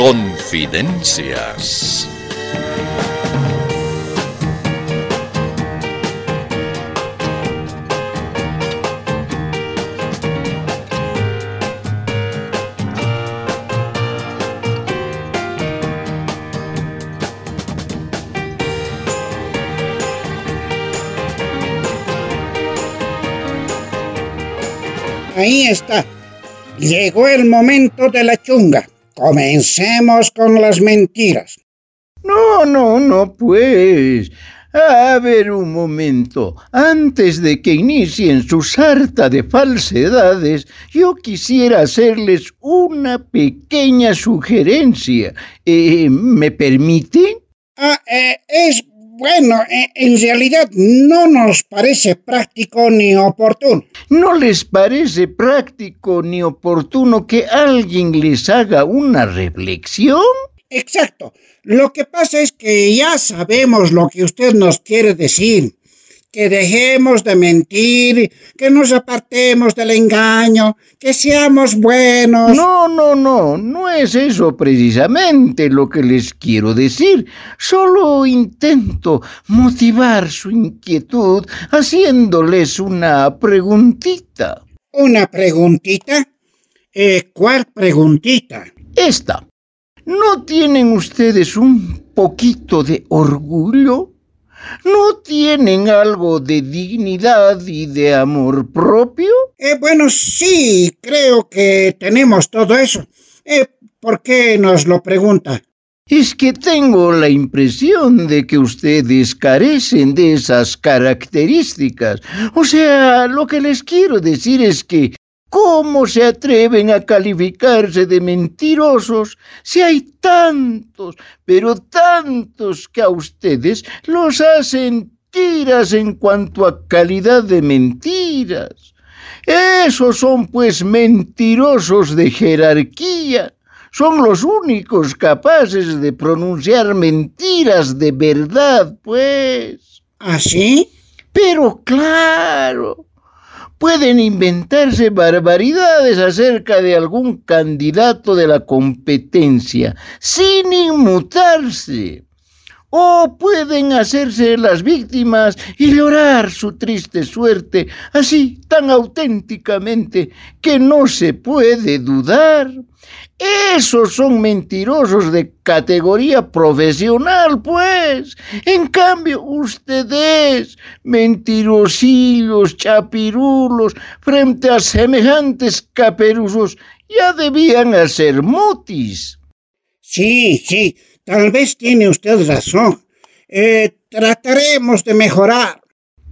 Confidencias. Ahí está. Llegó el momento de la chunga. Comencemos con las mentiras. No, no, no, pues. A ver un momento. Antes de que inicien su sarta de falsedades, yo quisiera hacerles una pequeña sugerencia. Eh, ¿Me permite? Ah, eh, es bueno, e, en realidad no nos parece práctico ni oportuno. ¿No les parece práctico ni oportuno que alguien les haga una reflexión? Exacto. Lo que pasa es que ya sabemos lo que usted nos quiere decir que dejemos de mentir, que nos apartemos del engaño, que seamos buenos. No, no, no, no es eso precisamente lo que les quiero decir. Solo intento motivar su inquietud haciéndoles una preguntita. ¿Una preguntita? Eh, ¿Cuál preguntita? Esta. ¿No tienen ustedes un poquito de orgullo? ¿No tienen algo de dignidad y de amor propio? Eh, bueno, sí, creo que tenemos todo eso. Eh, ¿Por qué nos lo pregunta? Es que tengo la impresión de que ustedes carecen de esas características. O sea, lo que les quiero decir es que ¿Cómo se atreven a calificarse de mentirosos si hay tantos, pero tantos que a ustedes los hacen tiras en cuanto a calidad de mentiras? Esos son pues mentirosos de jerarquía. Son los únicos capaces de pronunciar mentiras de verdad, pues. ¿Así? ¿Ah, pero claro, pueden inventarse barbaridades acerca de algún candidato de la competencia sin inmutarse. O pueden hacerse las víctimas y llorar su triste suerte así tan auténticamente que no se puede dudar. Esos son mentirosos de categoría profesional, pues. En cambio, ustedes, mentirosillos, chapirulos, frente a semejantes caperuzos, ya debían hacer mutis. Sí, sí, tal vez tiene usted razón. Eh, trataremos de mejorar.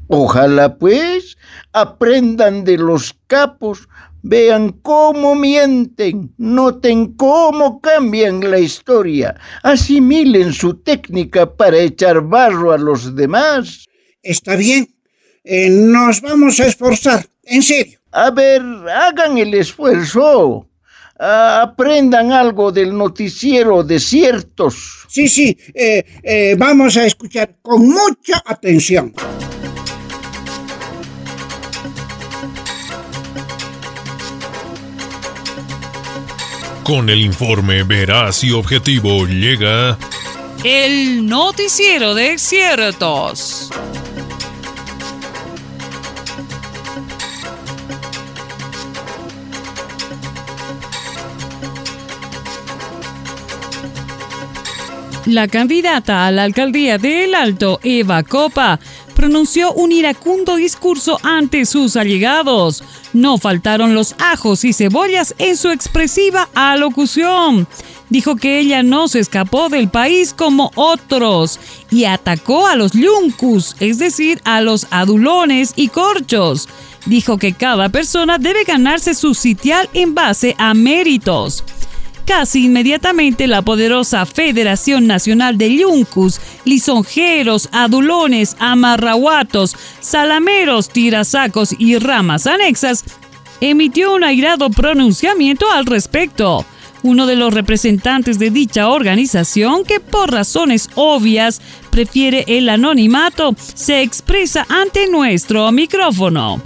Ojalá, pues, aprendan de los capos Vean cómo mienten, noten cómo cambian la historia, asimilen su técnica para echar barro a los demás. Está bien, eh, nos vamos a esforzar, en serio. A ver, hagan el esfuerzo. aprendan algo del noticiero de ciertos. Sí, sí, eh, eh, vamos a escuchar con mucha atención. Con el informe veraz y objetivo llega el noticiero de ciertos. La candidata a la alcaldía de El Alto, Eva Copa, pronunció un iracundo discurso ante sus allegados. No faltaron los ajos y cebollas en su expresiva alocución. Dijo que ella no se escapó del país como otros y atacó a los yuncus, es decir, a los adulones y corchos. Dijo que cada persona debe ganarse su sitial en base a méritos. Casi inmediatamente la poderosa Federación Nacional de Yuncus, lisonjeros, adulones, amarrahuatos, salameros, tirasacos y ramas anexas emitió un airado pronunciamiento al respecto. Uno de los representantes de dicha organización, que por razones obvias prefiere el anonimato, se expresa ante nuestro micrófono.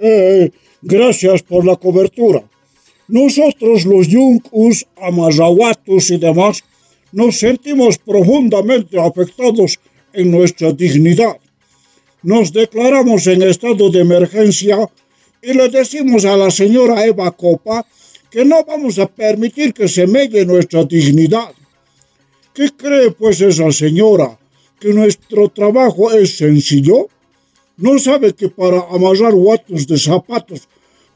Eh, gracias por la cobertura. Nosotros los Yunkus, Amazahuatus y demás nos sentimos profundamente afectados en nuestra dignidad. Nos declaramos en estado de emergencia y le decimos a la señora Eva Copa que no vamos a permitir que se melle nuestra dignidad. ¿Qué cree pues esa señora? ¿Que nuestro trabajo es sencillo? ¿No sabe que para amasar guatos de zapatos,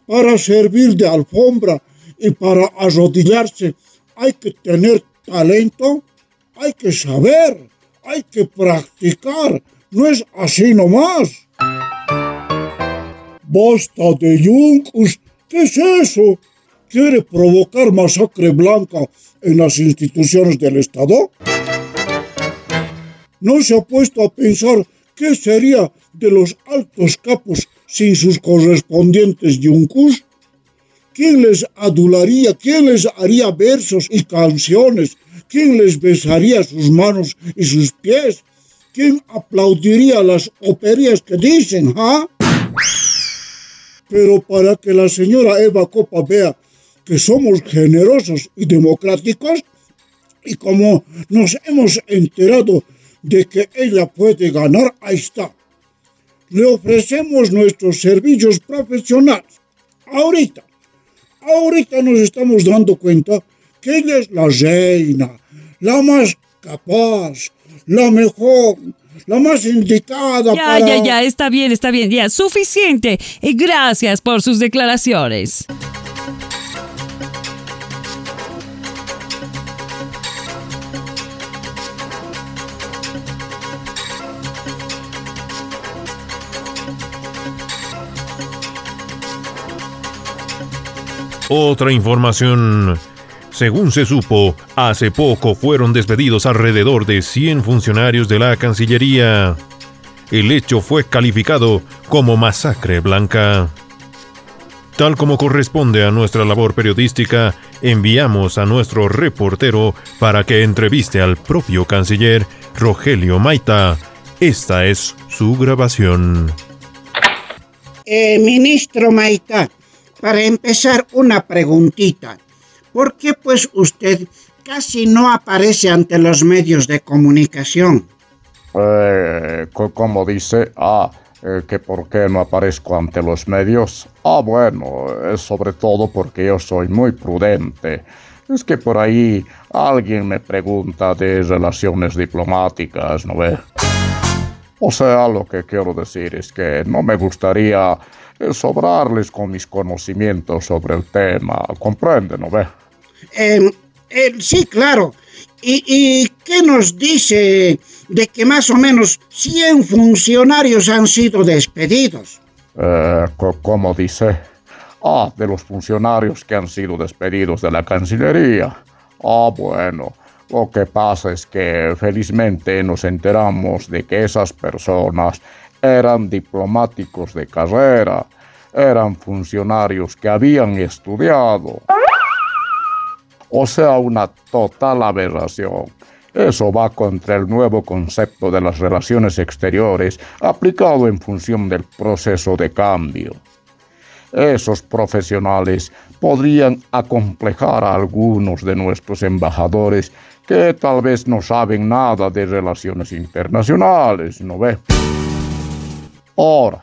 para servir de alfombra y para arrodillarse hay que tener talento? Hay que saber, hay que practicar, no es así nomás. Basta de yuncos, ¿qué es eso? quiere provocar masacre blanca en las instituciones del Estado? ¿No se ha puesto a pensar qué sería de los altos capos sin sus correspondientes yuncus? ¿Quién les adularía? ¿Quién les haría versos y canciones? ¿Quién les besaría sus manos y sus pies? ¿Quién aplaudiría las operías que dicen, ah? Pero para que la señora Eva Copa vea que somos generosos y democráticos y como nos hemos enterado de que ella puede ganar, ahí está. Le ofrecemos nuestros servicios profesionales. Ahorita, ahorita nos estamos dando cuenta que ella es la reina, la más capaz, la mejor, la más indicada Ya, para... ya, ya, está bien, está bien, ya, suficiente. Y gracias por sus declaraciones. Otra información. Según se supo, hace poco fueron despedidos alrededor de 100 funcionarios de la Cancillería. El hecho fue calificado como masacre blanca. Tal como corresponde a nuestra labor periodística, enviamos a nuestro reportero para que entreviste al propio canciller Rogelio Maita. Esta es su grabación. Eh, ministro Maita, para empezar una preguntita. ¿Por qué pues usted casi no aparece ante los medios de comunicación? Eh, co- como dice, ah, eh, que por qué no aparezco ante los medios. Ah, bueno, es sobre todo porque yo soy muy prudente. Es que por ahí alguien me pregunta de relaciones diplomáticas, ¿no ve? O sea, lo que quiero decir es que no me gustaría eh, sobrarles con mis conocimientos sobre el tema. ¿Comprende, no ve? Eh, eh, sí, claro. ¿Y, ¿Y qué nos dice de que más o menos 100 funcionarios han sido despedidos? Eh, ¿Cómo dice? Ah, de los funcionarios que han sido despedidos de la Cancillería. Ah, bueno. Lo que pasa es que felizmente nos enteramos de que esas personas eran diplomáticos de carrera, eran funcionarios que habían estudiado. O sea, una total aberración. Eso va contra el nuevo concepto de las relaciones exteriores aplicado en función del proceso de cambio. Esos profesionales podrían acomplejar a algunos de nuestros embajadores que tal vez no saben nada de relaciones internacionales, ¿no ve? Ahora,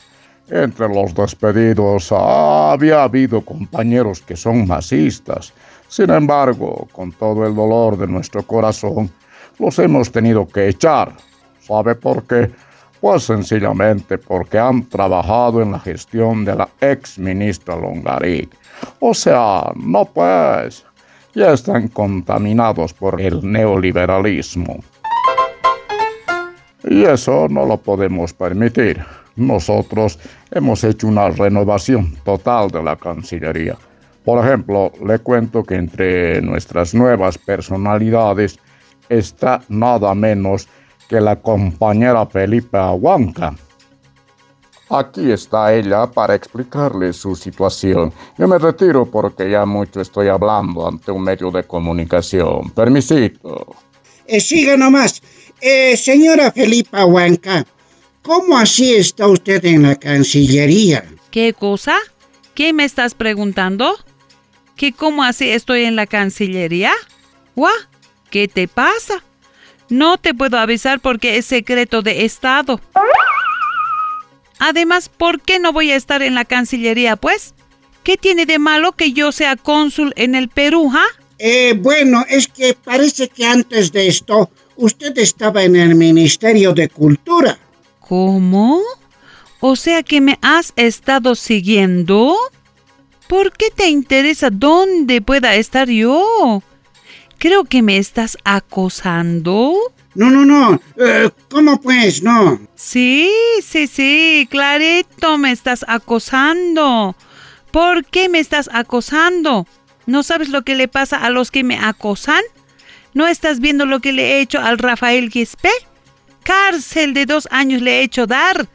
entre los despedidos ah, había habido compañeros que son masistas. Sin embargo, con todo el dolor de nuestro corazón, los hemos tenido que echar. ¿Sabe por qué? Pues sencillamente porque han trabajado en la gestión de la ex ministra Longaric. O sea, no pues, ya están contaminados por el neoliberalismo. Y eso no lo podemos permitir. Nosotros hemos hecho una renovación total de la Cancillería. Por ejemplo, le cuento que entre nuestras nuevas personalidades está nada menos que la compañera Felipe Aguanca. Aquí está ella para explicarle su situación. Yo me retiro porque ya mucho estoy hablando ante un medio de comunicación. Permisito. Eh, siga nomás. Eh, señora Felipa Huanca, ¿cómo así está usted en la Cancillería? ¿Qué cosa? ¿Qué me estás preguntando? ¿Que cómo así estoy en la Cancillería? ¿Guau? ¿Qué te pasa? No te puedo avisar porque es secreto de Estado. Además, ¿por qué no voy a estar en la Cancillería, pues? ¿Qué tiene de malo que yo sea cónsul en el Perú, ah? Eh, bueno, es que parece que antes de esto usted estaba en el Ministerio de Cultura. ¿Cómo? O sea que me has estado siguiendo. ¿Por qué te interesa dónde pueda estar yo? Creo que me estás acosando. No, no, no. Eh, ¿Cómo pues? No. Sí, sí, sí, clarito me estás acosando. ¿Por qué me estás acosando? ¿No sabes lo que le pasa a los que me acosan? ¿No estás viendo lo que le he hecho al Rafael Quispe? Cárcel de dos años le he hecho dar.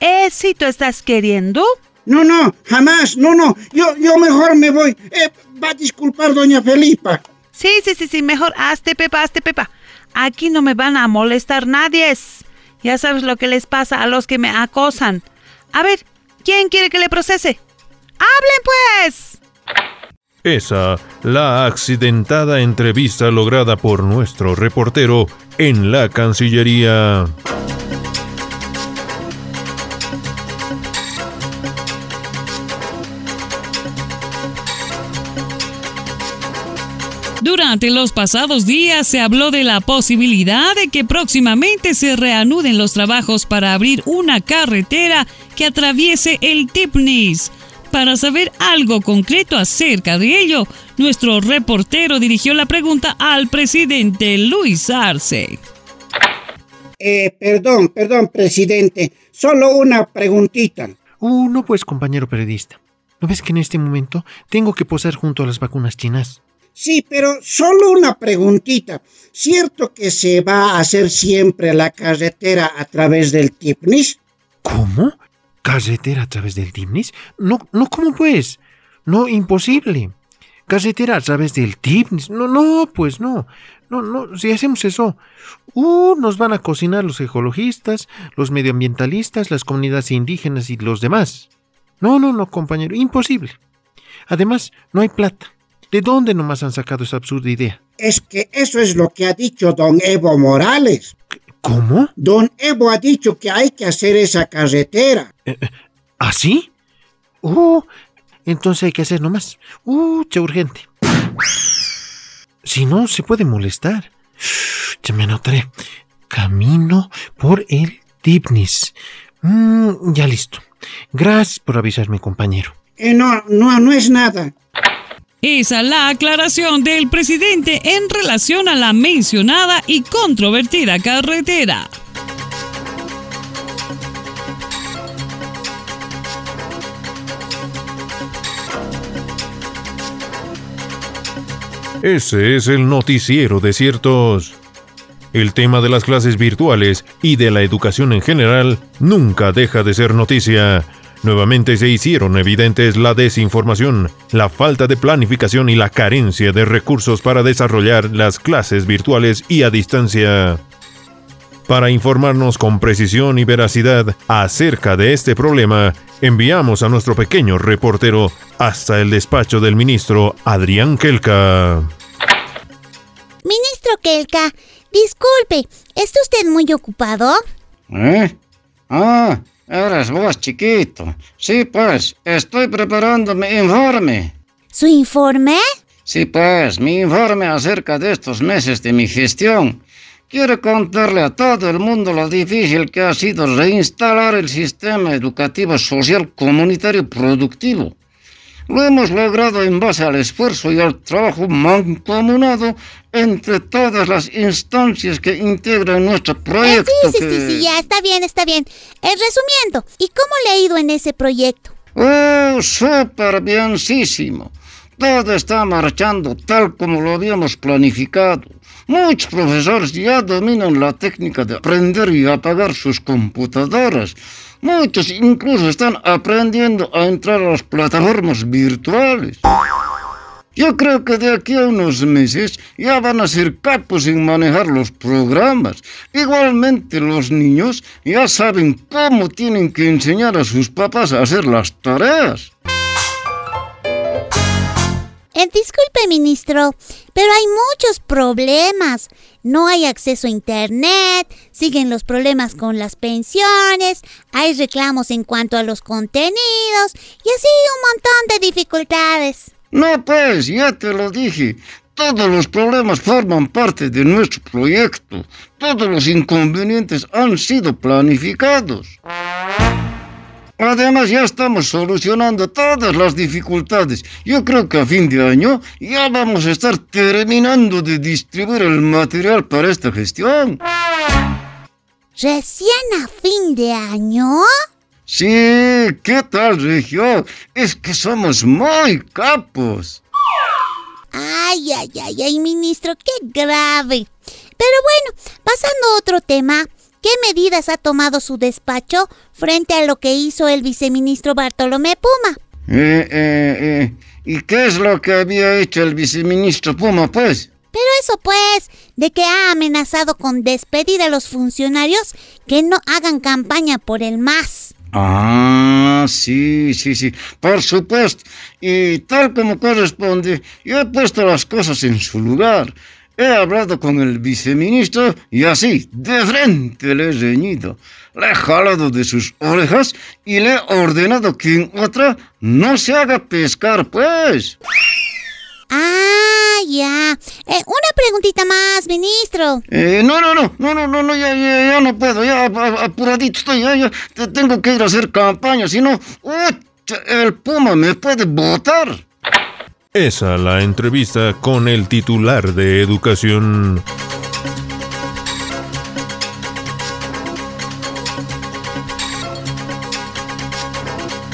¿Éxito estás queriendo? No, no, jamás, no, no. Yo, yo mejor me voy. Eh, va a disculpar, doña Felipa. Sí, sí, sí, sí, mejor hazte pepa, hazte pepa. Aquí no me van a molestar nadie. Ya sabes lo que les pasa a los que me acosan. A ver, ¿quién quiere que le procese? ¡Hablen pues! Esa, la accidentada entrevista lograda por nuestro reportero en la Cancillería. Durante los pasados días se habló de la posibilidad de que próximamente se reanuden los trabajos para abrir una carretera que atraviese el Tipnis. Para saber algo concreto acerca de ello, nuestro reportero dirigió la pregunta al presidente Luis Arce. Eh, perdón, perdón, presidente. Solo una preguntita. Uh, no pues, compañero periodista. ¿No ves que en este momento tengo que posar junto a las vacunas chinas? Sí, pero solo una preguntita. ¿Cierto que se va a hacer siempre la carretera a través del Tipnis? ¿Cómo? ¿Carretera a través del Tipnis? No, no, ¿cómo pues? No, imposible. ¿Carretera a través del Tipnis? No, no, pues no. No, no, si hacemos eso, uh, nos van a cocinar los ecologistas, los medioambientalistas, las comunidades indígenas y los demás. No, no, no, compañero, imposible. Además, no hay plata. ¿De dónde nomás han sacado esa absurda idea? Es que eso es lo que ha dicho don Evo Morales. ¿Cómo? Don Evo ha dicho que hay que hacer esa carretera. Eh, eh, ¿Así? Uh, entonces hay que hacer nomás. Uh, qué urgente. Si no, se puede molestar. Ya me anotaré. Camino por el Tipnis. Mm, ya listo. Gracias por avisarme, compañero. Eh, no, no, no es nada. Esa la aclaración del presidente en relación a la mencionada y controvertida carretera. Ese es el noticiero de ciertos. El tema de las clases virtuales y de la educación en general nunca deja de ser noticia. Nuevamente se hicieron evidentes la desinformación, la falta de planificación y la carencia de recursos para desarrollar las clases virtuales y a distancia. Para informarnos con precisión y veracidad acerca de este problema, enviamos a nuestro pequeño reportero hasta el despacho del ministro Adrián Kelka. Ministro Kelka, disculpe, ¿está usted muy ocupado? ¿Eh? Ah, eres vos, chiquito. Sí, pues, estoy preparando mi informe. ¿Su informe? Sí, pues, mi informe acerca de estos meses de mi gestión. Quiero contarle a todo el mundo lo difícil que ha sido reinstalar el sistema educativo social comunitario productivo. Lo hemos logrado en base al esfuerzo y al trabajo mancomunado entre todas las instancias que integran nuestro Eh, proyecto. sí, sí, sí, que- sí, ya está bien, está bien. Eh, resumiendo, ¿y cómo le ha ido en ese proyecto? Oh, súper bienísimo. Todo está marchando tal como lo habíamos planificado. Muchos profesores ya dominan la técnica de aprender y apagar sus computadoras. Muchos incluso están aprendiendo a entrar a las plataformas virtuales. Yo creo que de aquí a unos meses ya van a ser capos en manejar los programas. Igualmente los niños ya saben cómo tienen que enseñar a sus papás a hacer las tareas. Eh, disculpe, ministro, pero hay muchos problemas. No hay acceso a Internet, siguen los problemas con las pensiones, hay reclamos en cuanto a los contenidos y así un montón de dificultades. No, pues, ya te lo dije. Todos los problemas forman parte de nuestro proyecto. Todos los inconvenientes han sido planificados. Además, ya estamos solucionando todas las dificultades. Yo creo que a fin de año ya vamos a estar terminando de distribuir el material para esta gestión. ¿Recién a fin de año? Sí, ¿qué tal, Regio? Es que somos muy capos. Ay, ay, ay, ay, ministro, qué grave. Pero bueno, pasando a otro tema. ¿Qué medidas ha tomado su despacho frente a lo que hizo el viceministro Bartolomé Puma? Eh, eh, eh. ¿Y qué es lo que había hecho el viceministro Puma, pues? Pero eso pues, de que ha amenazado con despedir a los funcionarios que no hagan campaña por el MAS. Ah, sí, sí, sí, por supuesto. Y tal como corresponde, yo he puesto las cosas en su lugar. He hablado con el viceministro y así, de frente le he reñido. Le he jalado de sus orejas y le he ordenado que en otra no se haga pescar, pues. Ah, ya. Eh, una preguntita más, ministro. Eh, no, no, no, no, no, no, no, ya, ya, ya no puedo, ya apuradito estoy, ya, ya, tengo que ir a hacer campaña, si no, el Puma me puede botar. Esa la entrevista con el titular de Educación.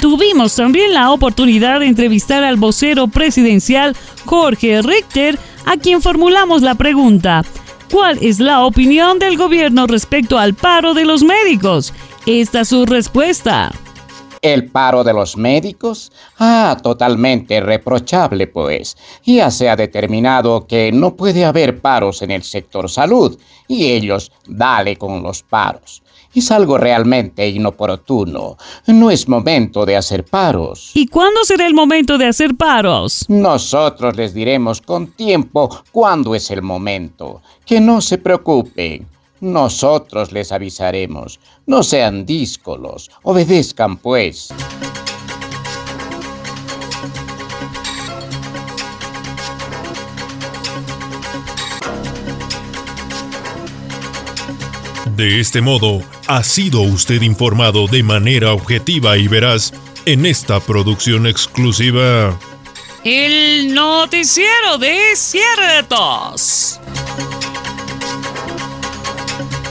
Tuvimos también la oportunidad de entrevistar al vocero presidencial Jorge Richter, a quien formulamos la pregunta, ¿cuál es la opinión del gobierno respecto al paro de los médicos? Esta es su respuesta. El paro de los médicos? Ah, totalmente reprochable, pues. Ya se ha determinado que no puede haber paros en el sector salud, y ellos dale con los paros. Es algo realmente inoportuno. No es momento de hacer paros. ¿Y cuándo será el momento de hacer paros? Nosotros les diremos con tiempo cuándo es el momento. Que no se preocupen. Nosotros les avisaremos. No sean díscolos. Obedezcan, pues. De este modo, ha sido usted informado de manera objetiva y veraz en esta producción exclusiva. El noticiero de ciertos.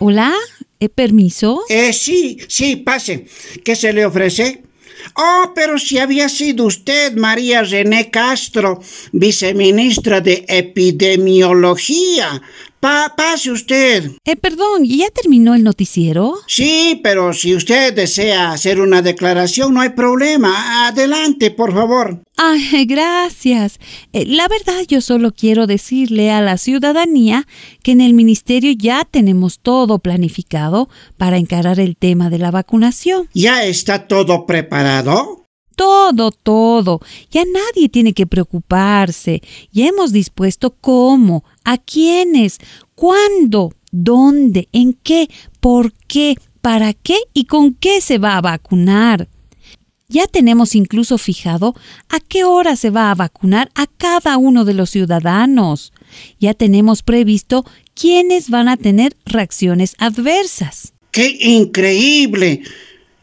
Hola, ¿eh, permiso? Eh, sí, sí, pase. ¿Qué se le ofrece? Oh, pero si había sido usted, María René Castro, viceministra de Epidemiología. Pa pase usted. Eh, perdón, ¿ya terminó el noticiero? Sí, pero si usted desea hacer una declaración, no hay problema. Adelante, por favor. Ay, gracias. Eh, la verdad, yo solo quiero decirle a la ciudadanía que en el ministerio ya tenemos todo planificado para encarar el tema de la vacunación. ¿Ya está todo preparado? Todo, todo. Ya nadie tiene que preocuparse. Ya hemos dispuesto cómo, a quiénes, cuándo, dónde, en qué, por qué, para qué y con qué se va a vacunar. Ya tenemos incluso fijado a qué hora se va a vacunar a cada uno de los ciudadanos. Ya tenemos previsto quiénes van a tener reacciones adversas. ¡Qué increíble!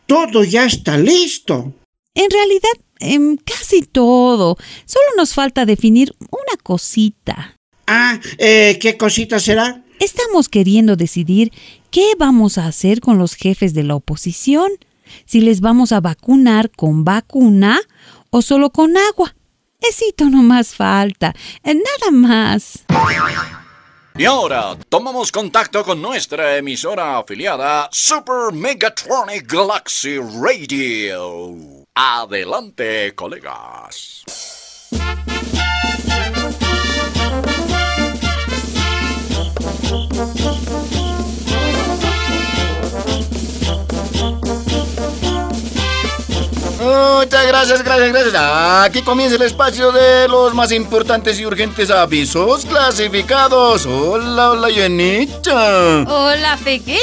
todo ya está listo. En realidad, em, casi todo. Solo nos falta definir una cosita. Ah, eh, ¿qué cosita será? Estamos queriendo decidir qué vamos a hacer con los jefes de la oposición. Si les vamos a vacunar con vacuna o solo con agua. Esito no más falta. eh, Nada más. Y ahora tomamos contacto con nuestra emisora afiliada Super Megatronic Galaxy Radio. Adelante, colegas. Muchas gracias, gracias, gracias. Aquí comienza el espacio de los más importantes y urgentes avisos clasificados. Hola, hola, Yenita. Hola, Pequeño.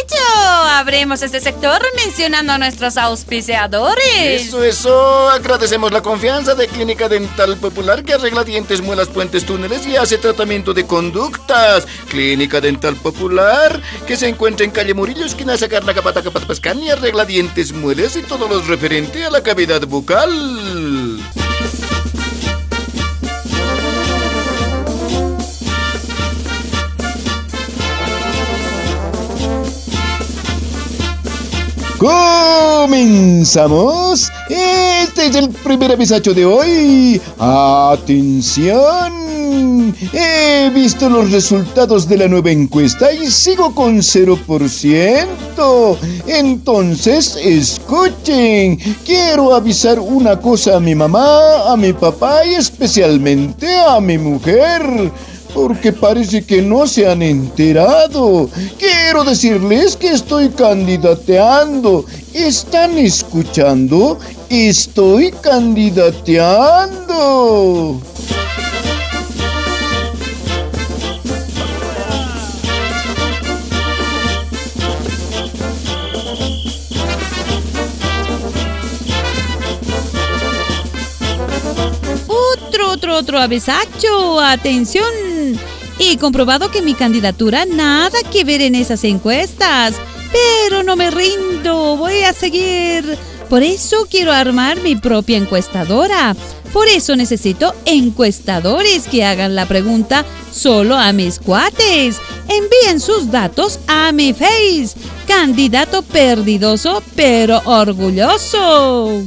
Abremos este sector mencionando a nuestros auspiciadores. Eso, eso. Agradecemos la confianza de Clínica Dental Popular que arregla dientes, muelas, puentes, túneles y hace tratamiento de conductas. Clínica Dental Popular que se encuentra en calle Murillo, esquina Sacarla, Capata, Capata, Pascán y arregla dientes, muelas y todo lo referente a la cavidad bucal. Comenzamos. Este es el primer avisacho de hoy. Atención. He visto los resultados de la nueva encuesta y sigo con 0%. Entonces, escuchen. Quiero avisar una cosa a mi mamá, a mi papá y especialmente a mi mujer porque parece que no se han enterado. Quiero decirles que estoy candidateando. ¿Están escuchando? Estoy candidateando. Otro, otro, otro avisacho. Atención. He comprobado que mi candidatura nada que ver en esas encuestas. Pero no me rindo. Voy a seguir. Por eso quiero armar mi propia encuestadora. Por eso necesito encuestadores que hagan la pregunta solo a mis cuates. Envíen sus datos a mi face. Candidato perdidoso pero orgulloso.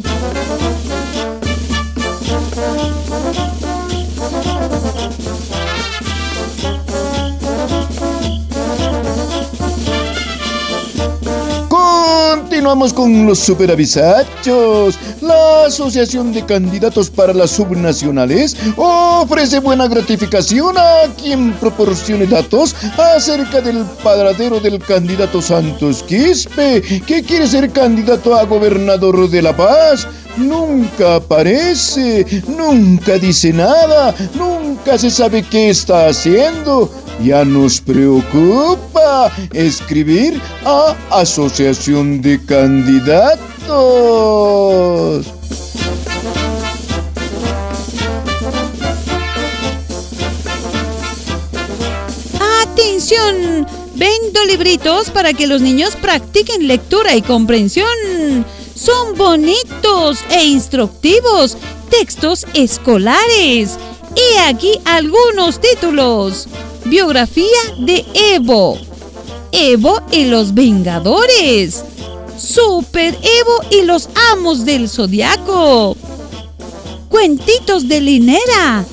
Continuamos con los superavisachos. La Asociación de Candidatos para las Subnacionales ofrece buena gratificación a quien proporcione datos acerca del paradero del candidato Santos Quispe, que quiere ser candidato a gobernador de La Paz. Nunca aparece, nunca dice nada, nunca se sabe qué está haciendo. Ya nos preocupa escribir a Asociación de Candidatos. ¡Atención! Vendo libritos para que los niños practiquen lectura y comprensión. Son bonitos e instructivos. Textos escolares. Y aquí algunos títulos. Biografía de Evo. Evo y los Vengadores. Super Evo y los Amos del Zodiaco. Cuentitos de Linera.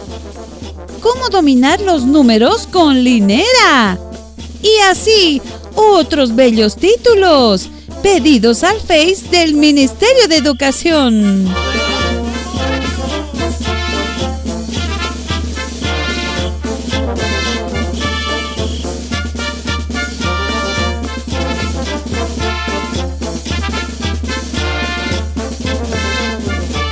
Cómo dominar los números con Linera. Y así, otros bellos títulos. Pedidos al Face del Ministerio de Educación.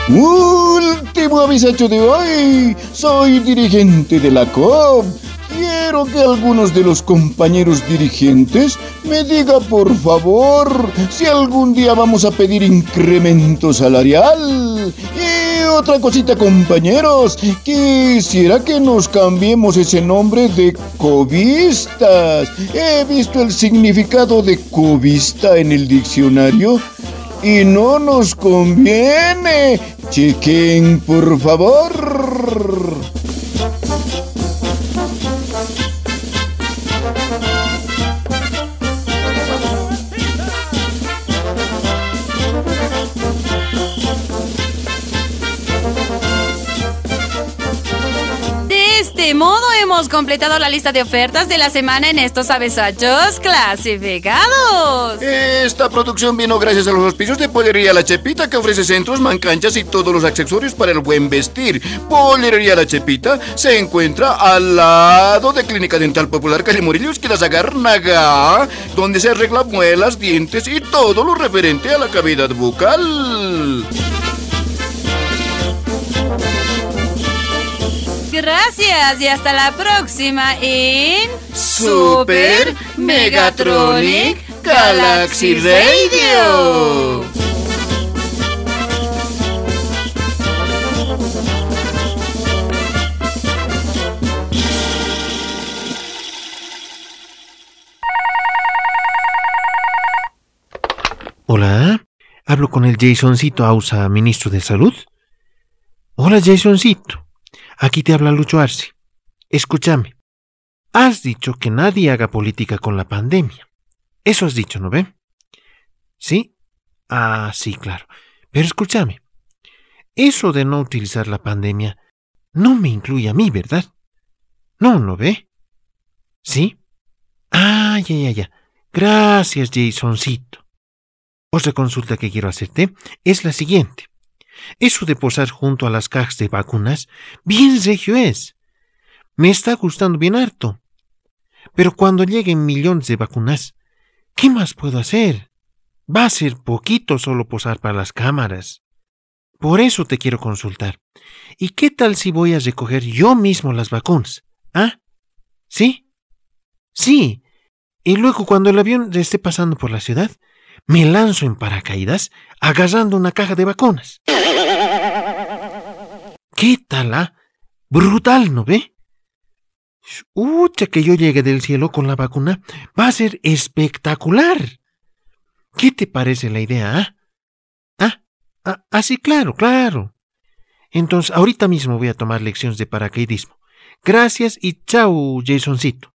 Último avisacho de hoy. Soy dirigente de la COP. Quiero que algunos de los compañeros dirigentes me diga por favor si algún día vamos a pedir incremento salarial. Y otra cosita compañeros, quisiera que nos cambiemos ese nombre de cobistas. He visto el significado de cobista en el diccionario y no nos conviene. Chequen, por favor. Completado la lista de ofertas de la semana en estos avesachos clasificados. Esta producción vino gracias a los auspicios de Pollería La Chepita que ofrece centros, mancanchas y todos los accesorios para el buen vestir. Pollería La Chepita se encuentra al lado de Clínica Dental Popular Calle Murillo, esquina Zagarnaga, donde se arregla muelas, dientes y todo lo referente a la cavidad bucal. Gracias y hasta la próxima en Super Megatronic Galaxy Radio. Hola, hablo con el Jasoncito Ausa, ministro de Salud. Hola, Jasoncito. Aquí te habla Lucho Arce. Escúchame. Has dicho que nadie haga política con la pandemia. Eso has dicho, ¿no ve? ¿Sí? Ah, sí, claro. Pero escúchame. Eso de no utilizar la pandemia no me incluye a mí, ¿verdad? No, ¿no ve? ¿Sí? Ah, ya, ya, ya. Gracias, Jasoncito. Otra consulta que quiero hacerte es la siguiente. Eso de posar junto a las cajas de vacunas, bien regio es. Me está gustando bien harto. Pero cuando lleguen millones de vacunas, ¿qué más puedo hacer? Va a ser poquito solo posar para las cámaras. Por eso te quiero consultar. ¿Y qué tal si voy a recoger yo mismo las vacunas? ¿Ah? ¿Sí? Sí. Y luego cuando el avión esté pasando por la ciudad, me lanzo en paracaídas agarrando una caja de vacunas. ¿Qué tal, ah? Brutal, ¿no ve? Ucha, que yo llegue del cielo con la vacuna va a ser espectacular. ¿Qué te parece la idea, ah? Ah, ah, ah, sí, claro, claro. Entonces, ahorita mismo voy a tomar lecciones de paracaidismo. Gracias y chao, Jasoncito.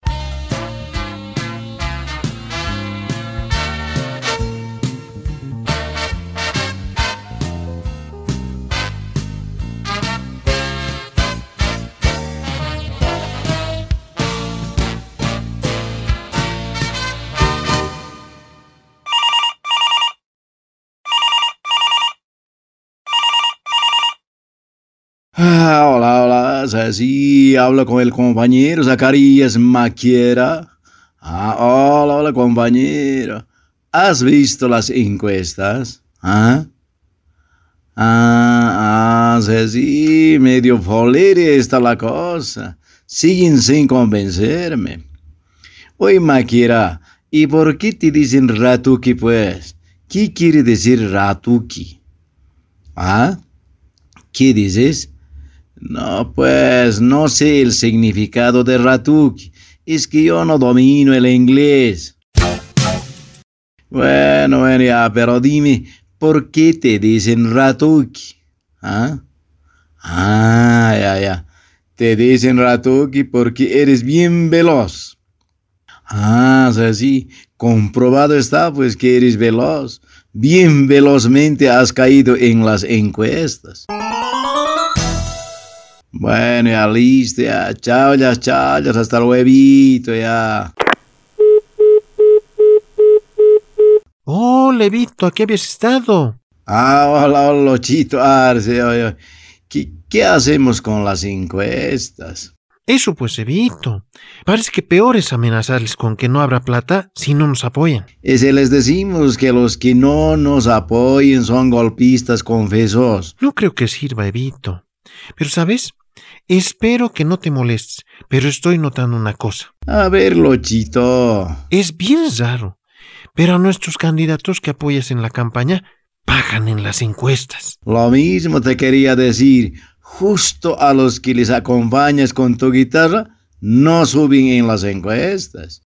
Ah, hola, hola, sí, hablo con el compañero Zacarías Maquiera. Ah, hola, hola, compañero. ¿Has visto las encuestas? ¿Ah? Ah, ah, medio folere está la cosa. Siguen sin convencerme. Oye, Maquiera, ¿y por qué te dicen ratuki, pues? ¿Qué quiere decir ratuki? ¿Ah? ¿Qué dices? No, pues no sé el significado de ratuki. Es que yo no domino el inglés. Bueno, bueno, ya, pero dime, ¿por qué te dicen ratuki? ¿Ah? Ah, ya, ya. Te dicen ratuki porque eres bien veloz. Ah, o sea, sí, comprobado está pues que eres veloz. Bien velozmente has caído en las encuestas. Bueno, ya listo, ya. Chao, ya, chao, ya, hasta el huevito, ya. Oh, Levito, ¿a qué habías estado? Ah, hola, hola, Chito Arce, oye. ¿Qué, ¿Qué hacemos con las encuestas? Eso pues, Evito. Parece que peor es amenazarles con que no habrá plata si no nos apoyan. Y si les decimos que los que no nos apoyen son golpistas confesos. No creo que sirva, Evito. Pero, ¿sabes? Espero que no te molestes, pero estoy notando una cosa. A ver, Lochito. Es bien raro, pero a nuestros candidatos que apoyas en la campaña pagan en las encuestas. Lo mismo te quería decir. Justo a los que les acompañas con tu guitarra, no suben en las encuestas.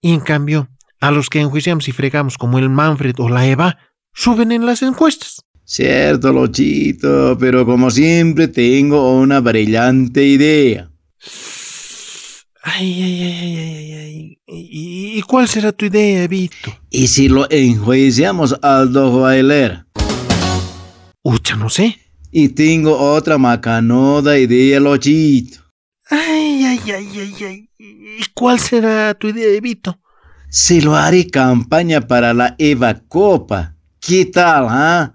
Y en cambio, a los que enjuiciamos y fregamos como el Manfred o la Eva suben en las encuestas. Cierto, Lochito, pero como siempre tengo una brillante idea. Ay, ay, ay, ay, ay, ay. ¿Y, y cuál será tu idea, Vito? ¿Y si lo enjuiciamos al Bailer? Ucha, no sé. Y tengo otra macanoda idea, Lochito. Ay, ay, ay, ay, ay. ¿Y cuál será tu idea, Vito? Se lo haré campaña para la Eva Copa. ¿Qué tal, ah?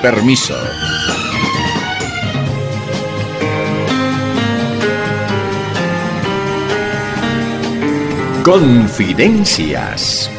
Permiso. Confidencias